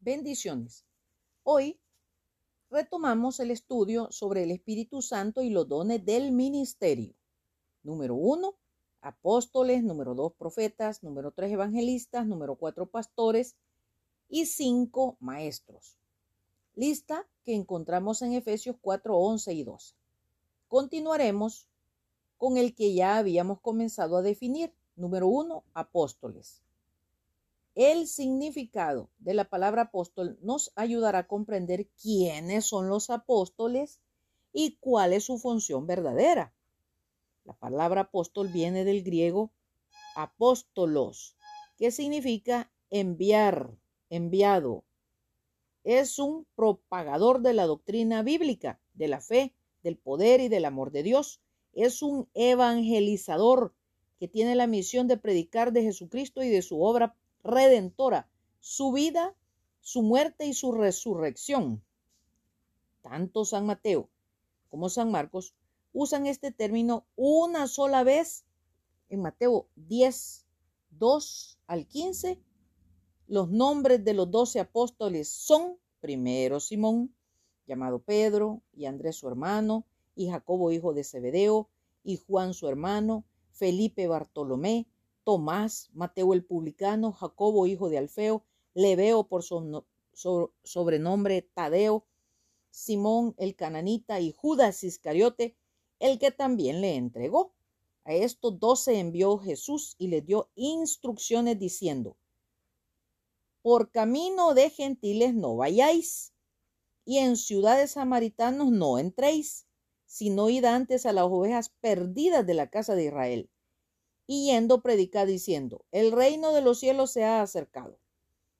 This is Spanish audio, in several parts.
Bendiciones. Hoy retomamos el estudio sobre el Espíritu Santo y los dones del ministerio. Número uno, apóstoles. Número dos, profetas. Número tres, evangelistas. Número cuatro, pastores. Y cinco, maestros. Lista que encontramos en Efesios 4, 11 y 12. Continuaremos con el que ya habíamos comenzado a definir. Número uno, apóstoles. El significado de la palabra apóstol nos ayudará a comprender quiénes son los apóstoles y cuál es su función verdadera. La palabra apóstol viene del griego apóstolos, que significa enviar, enviado. Es un propagador de la doctrina bíblica, de la fe, del poder y del amor de Dios. Es un evangelizador que tiene la misión de predicar de Jesucristo y de su obra redentora, su vida, su muerte y su resurrección. Tanto San Mateo como San Marcos usan este término una sola vez en Mateo 10, 2 al 15. Los nombres de los doce apóstoles son primero Simón, llamado Pedro, y Andrés su hermano, y Jacobo hijo de Zebedeo, y Juan su hermano, Felipe Bartolomé, Tomás, Mateo el publicano, Jacobo hijo de Alfeo, Leveo por sobrenombre Tadeo, Simón el cananita y Judas Iscariote, el que también le entregó. A estos doce envió Jesús y les dio instrucciones diciendo, por camino de gentiles no vayáis, y en ciudades samaritanos no entréis, sino id antes a las ovejas perdidas de la casa de Israel. Y yendo predicar diciendo, el reino de los cielos se ha acercado.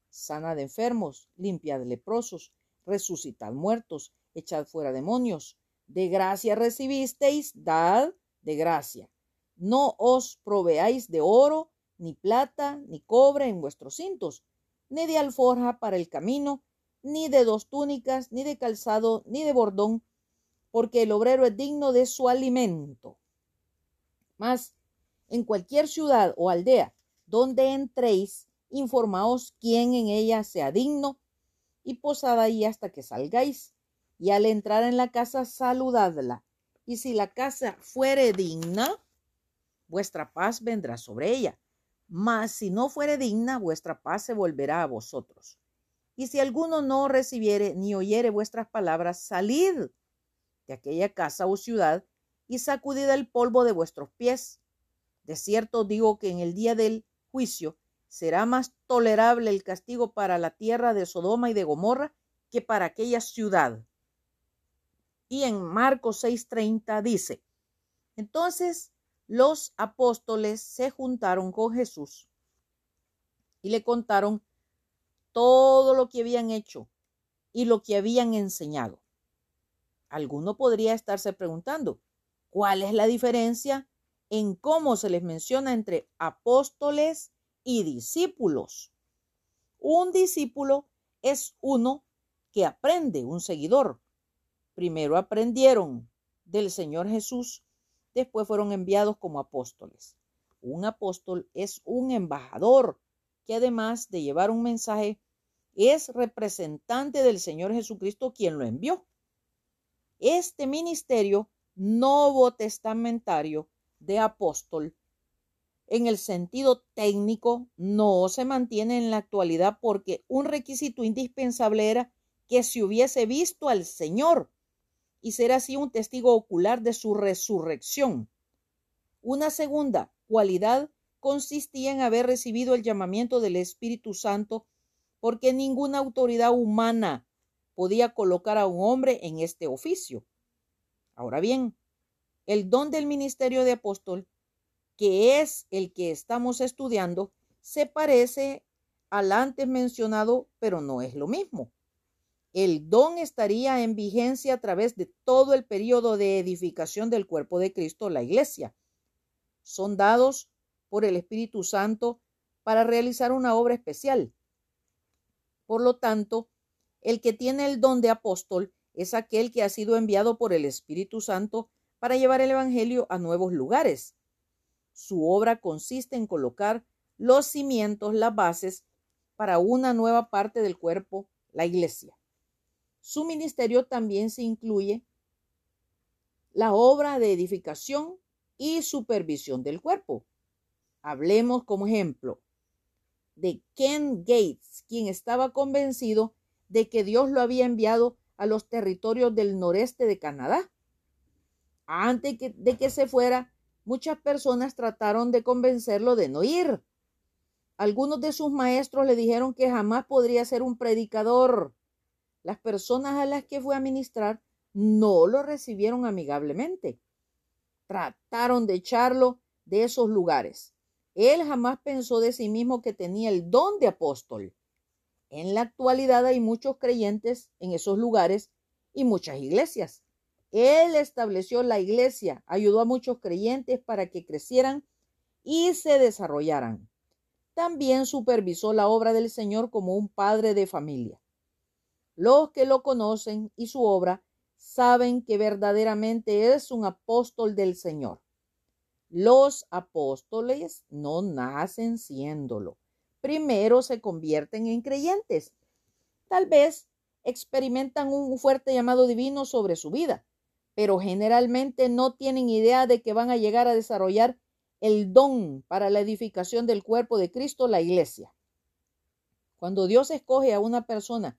Sana de enfermos, limpia de leprosos, resucitad muertos, echad fuera demonios. De gracia recibisteis, dad de gracia. No os proveáis de oro, ni plata, ni cobre en vuestros cintos, ni de alforja para el camino, ni de dos túnicas, ni de calzado, ni de bordón, porque el obrero es digno de su alimento. Mas en cualquier ciudad o aldea donde entréis, informaos quién en ella sea digno, y posad ahí hasta que salgáis y al entrar en la casa saludadla. Y si la casa fuere digna, vuestra paz vendrá sobre ella. Mas si no fuere digna, vuestra paz se volverá a vosotros. Y si alguno no recibiere ni oyere vuestras palabras, salid de aquella casa o ciudad y sacudid el polvo de vuestros pies. De cierto digo que en el día del juicio será más tolerable el castigo para la tierra de Sodoma y de Gomorra que para aquella ciudad. Y en Marcos 6:30 dice, entonces los apóstoles se juntaron con Jesús y le contaron todo lo que habían hecho y lo que habían enseñado. Alguno podría estarse preguntando, ¿cuál es la diferencia en cómo se les menciona entre apóstoles y discípulos? Un discípulo es uno que aprende, un seguidor, Primero aprendieron del Señor Jesús, después fueron enviados como apóstoles. Un apóstol es un embajador que además de llevar un mensaje, es representante del Señor Jesucristo quien lo envió. Este ministerio nuevo testamentario de apóstol en el sentido técnico no se mantiene en la actualidad porque un requisito indispensable era que se hubiese visto al Señor y ser así un testigo ocular de su resurrección. Una segunda cualidad consistía en haber recibido el llamamiento del Espíritu Santo porque ninguna autoridad humana podía colocar a un hombre en este oficio. Ahora bien, el don del ministerio de apóstol, que es el que estamos estudiando, se parece al antes mencionado, pero no es lo mismo. El don estaría en vigencia a través de todo el periodo de edificación del cuerpo de Cristo, la iglesia. Son dados por el Espíritu Santo para realizar una obra especial. Por lo tanto, el que tiene el don de apóstol es aquel que ha sido enviado por el Espíritu Santo para llevar el Evangelio a nuevos lugares. Su obra consiste en colocar los cimientos, las bases para una nueva parte del cuerpo, la iglesia. Su ministerio también se incluye la obra de edificación y supervisión del cuerpo. Hablemos como ejemplo de Ken Gates, quien estaba convencido de que Dios lo había enviado a los territorios del noreste de Canadá. Antes de que se fuera, muchas personas trataron de convencerlo de no ir. Algunos de sus maestros le dijeron que jamás podría ser un predicador. Las personas a las que fue a ministrar no lo recibieron amigablemente. Trataron de echarlo de esos lugares. Él jamás pensó de sí mismo que tenía el don de apóstol. En la actualidad hay muchos creyentes en esos lugares y muchas iglesias. Él estableció la iglesia, ayudó a muchos creyentes para que crecieran y se desarrollaran. También supervisó la obra del Señor como un padre de familia. Los que lo conocen y su obra saben que verdaderamente es un apóstol del Señor. Los apóstoles no nacen siéndolo. Primero se convierten en creyentes. Tal vez experimentan un fuerte llamado divino sobre su vida, pero generalmente no tienen idea de que van a llegar a desarrollar el don para la edificación del cuerpo de Cristo, la iglesia. Cuando Dios escoge a una persona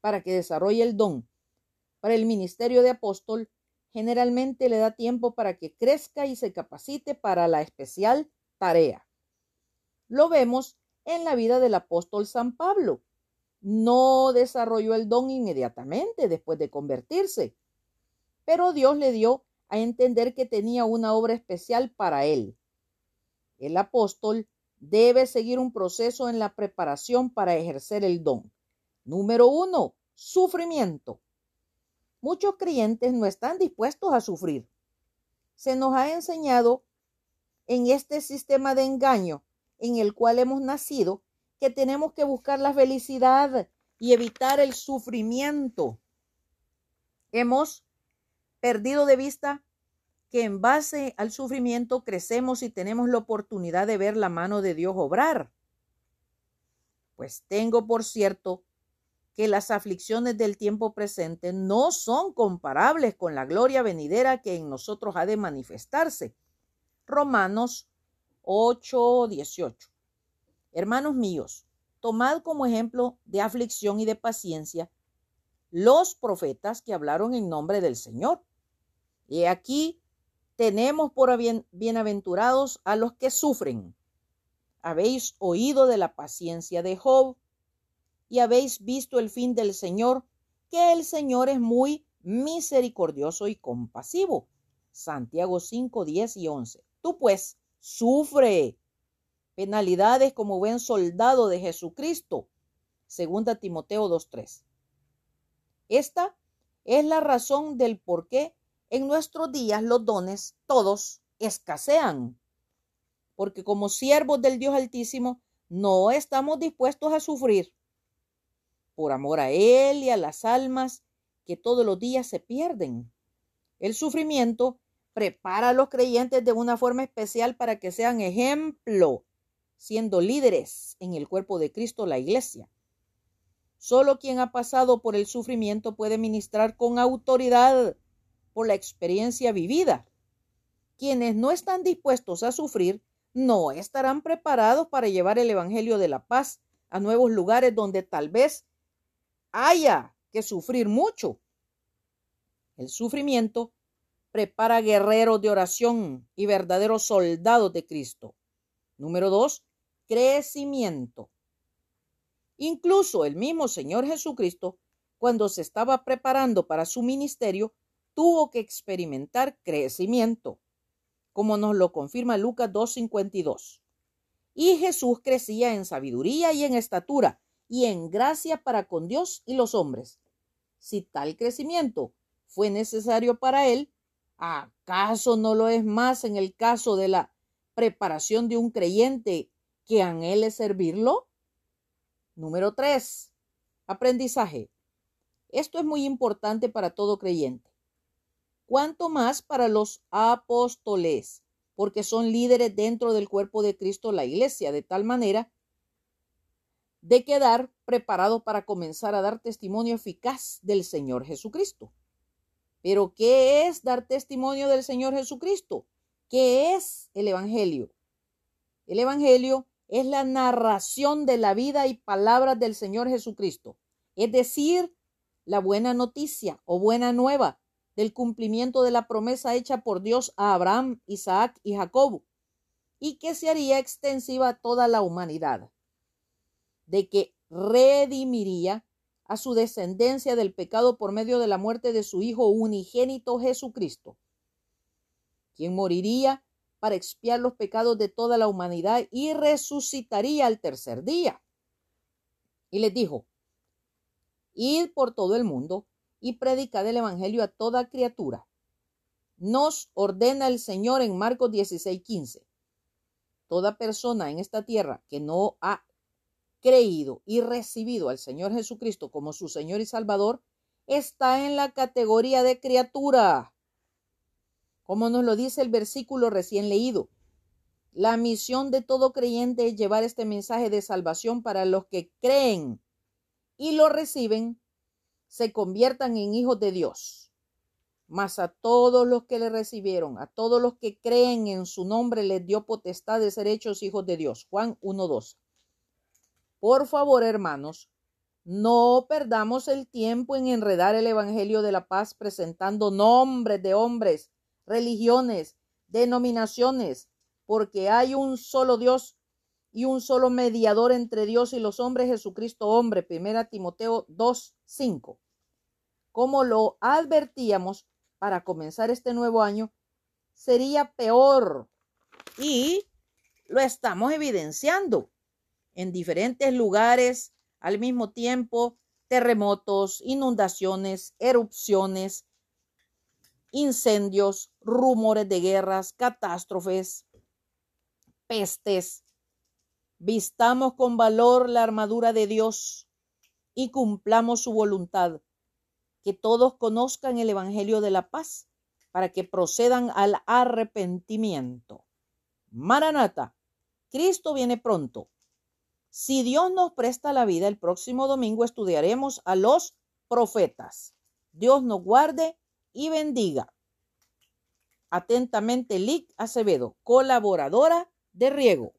para que desarrolle el don para el ministerio de apóstol, generalmente le da tiempo para que crezca y se capacite para la especial tarea. Lo vemos en la vida del apóstol San Pablo. No desarrolló el don inmediatamente después de convertirse, pero Dios le dio a entender que tenía una obra especial para él. El apóstol debe seguir un proceso en la preparación para ejercer el don. Número uno, sufrimiento. Muchos creyentes no están dispuestos a sufrir. Se nos ha enseñado en este sistema de engaño en el cual hemos nacido que tenemos que buscar la felicidad y evitar el sufrimiento. Hemos perdido de vista que en base al sufrimiento crecemos y tenemos la oportunidad de ver la mano de Dios obrar. Pues tengo por cierto que las aflicciones del tiempo presente no son comparables con la gloria venidera que en nosotros ha de manifestarse. Romanos 8, 18. Hermanos míos, tomad como ejemplo de aflicción y de paciencia los profetas que hablaron en nombre del Señor. Y aquí tenemos por bienaventurados a los que sufren. Habéis oído de la paciencia de Job y habéis visto el fin del Señor, que el Señor es muy misericordioso y compasivo. Santiago 5, 10 y 11. Tú pues, sufre penalidades como buen soldado de Jesucristo. Segunda Timoteo 2.3. Esta es la razón del por qué en nuestros días los dones todos escasean. Porque como siervos del Dios Altísimo no estamos dispuestos a sufrir por amor a Él y a las almas que todos los días se pierden. El sufrimiento prepara a los creyentes de una forma especial para que sean ejemplo, siendo líderes en el cuerpo de Cristo, la iglesia. Solo quien ha pasado por el sufrimiento puede ministrar con autoridad por la experiencia vivida. Quienes no están dispuestos a sufrir no estarán preparados para llevar el Evangelio de la paz a nuevos lugares donde tal vez haya que sufrir mucho. El sufrimiento prepara guerreros de oración y verdaderos soldados de Cristo. Número dos, crecimiento. Incluso el mismo Señor Jesucristo, cuando se estaba preparando para su ministerio, tuvo que experimentar crecimiento, como nos lo confirma Lucas 2.52. Y Jesús crecía en sabiduría y en estatura y en gracia para con Dios y los hombres. Si tal crecimiento fue necesario para él, ¿acaso no lo es más en el caso de la preparación de un creyente que anhele servirlo? Número 3. Aprendizaje. Esto es muy importante para todo creyente. Cuanto más para los apóstoles, porque son líderes dentro del cuerpo de Cristo, la iglesia, de tal manera de quedar preparados para comenzar a dar testimonio eficaz del Señor Jesucristo. Pero, ¿qué es dar testimonio del Señor Jesucristo? ¿Qué es el Evangelio? El Evangelio es la narración de la vida y palabras del Señor Jesucristo, es decir, la buena noticia o buena nueva del cumplimiento de la promesa hecha por Dios a Abraham, Isaac y Jacob, y que se haría extensiva a toda la humanidad, de que redimiría a su descendencia del pecado por medio de la muerte de su Hijo unigénito Jesucristo, quien moriría para expiar los pecados de toda la humanidad y resucitaría al tercer día. Y les dijo, id por todo el mundo y predicad el Evangelio a toda criatura. Nos ordena el Señor en Marcos 16:15. Toda persona en esta tierra que no ha creído y recibido al Señor Jesucristo como su Señor y Salvador está en la categoría de criatura como nos lo dice el versículo recién leído. La misión de todo creyente es llevar este mensaje de salvación para los que creen y lo reciben, se conviertan en hijos de Dios. Mas a todos los que le recibieron, a todos los que creen en su nombre, les dio potestad de ser hechos hijos de Dios. Juan 1.2. Por favor, hermanos, no perdamos el tiempo en enredar el Evangelio de la paz presentando nombres de hombres religiones, denominaciones, porque hay un solo Dios y un solo mediador entre Dios y los hombres, Jesucristo hombre. Primera Timoteo 2, 5. Como lo advertíamos para comenzar este nuevo año, sería peor. Y lo estamos evidenciando en diferentes lugares al mismo tiempo, terremotos, inundaciones, erupciones, incendios, rumores de guerras, catástrofes, pestes. Vistamos con valor la armadura de Dios y cumplamos su voluntad. Que todos conozcan el Evangelio de la paz para que procedan al arrepentimiento. Maranata, Cristo viene pronto. Si Dios nos presta la vida, el próximo domingo estudiaremos a los profetas. Dios nos guarde y bendiga. Atentamente, Lic Acevedo, colaboradora de Riego.